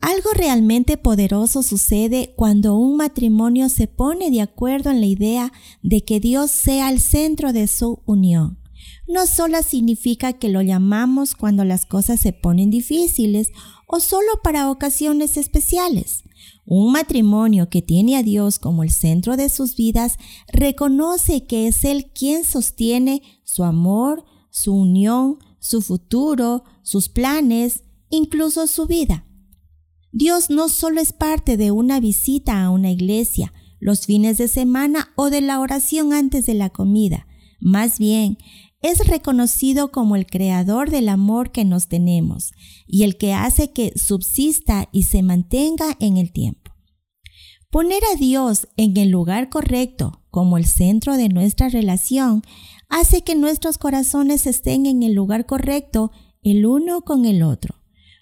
Algo realmente poderoso sucede cuando un matrimonio se pone de acuerdo en la idea de que Dios sea el centro de su unión. No solo significa que lo llamamos cuando las cosas se ponen difíciles o solo para ocasiones especiales. Un matrimonio que tiene a Dios como el centro de sus vidas reconoce que es Él quien sostiene su amor, su unión, su futuro, sus planes, incluso su vida. Dios no solo es parte de una visita a una iglesia, los fines de semana o de la oración antes de la comida. Más bien, es reconocido como el creador del amor que nos tenemos y el que hace que subsista y se mantenga en el tiempo. Poner a Dios en el lugar correcto como el centro de nuestra relación hace que nuestros corazones estén en el lugar correcto el uno con el otro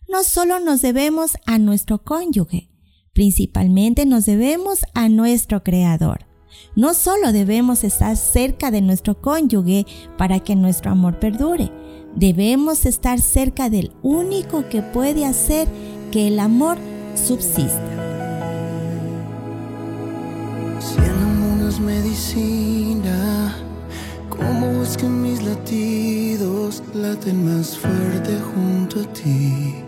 no solo nos debemos a nuestro cónyuge, principalmente nos debemos a nuestro Creador. No solo debemos estar cerca de nuestro cónyuge para que nuestro amor perdure, debemos estar cerca del único que puede hacer que el amor subsista. Si el amor es medicina, ¿cómo es que mis latidos laten más fuerte junto a ti?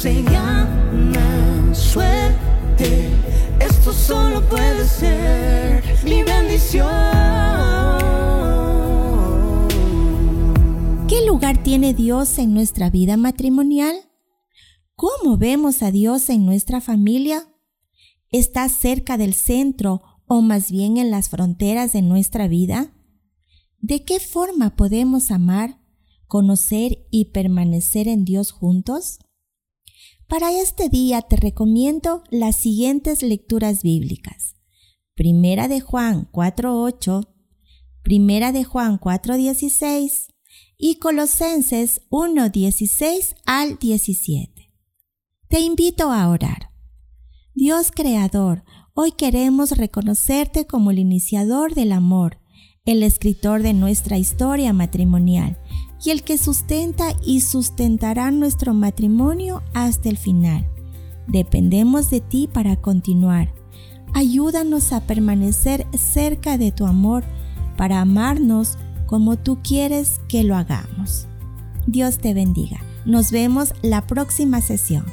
se llama suerte. Esto solo puede ser mi bendición. ¿Qué lugar tiene Dios en nuestra vida matrimonial? ¿Cómo vemos a Dios en nuestra familia? ¿Está cerca del centro o más bien en las fronteras de nuestra vida? ¿De qué forma podemos amar, conocer y permanecer en Dios juntos? Para este día te recomiendo las siguientes lecturas bíblicas. Primera de Juan 4.8, Primera de Juan 4.16 y Colosenses 1.16 al 17. Te invito a orar. Dios Creador, hoy queremos reconocerte como el iniciador del amor, el escritor de nuestra historia matrimonial y el que sustenta y sustentará nuestro matrimonio hasta el final. Dependemos de ti para continuar. Ayúdanos a permanecer cerca de tu amor para amarnos como tú quieres que lo hagamos. Dios te bendiga. Nos vemos la próxima sesión.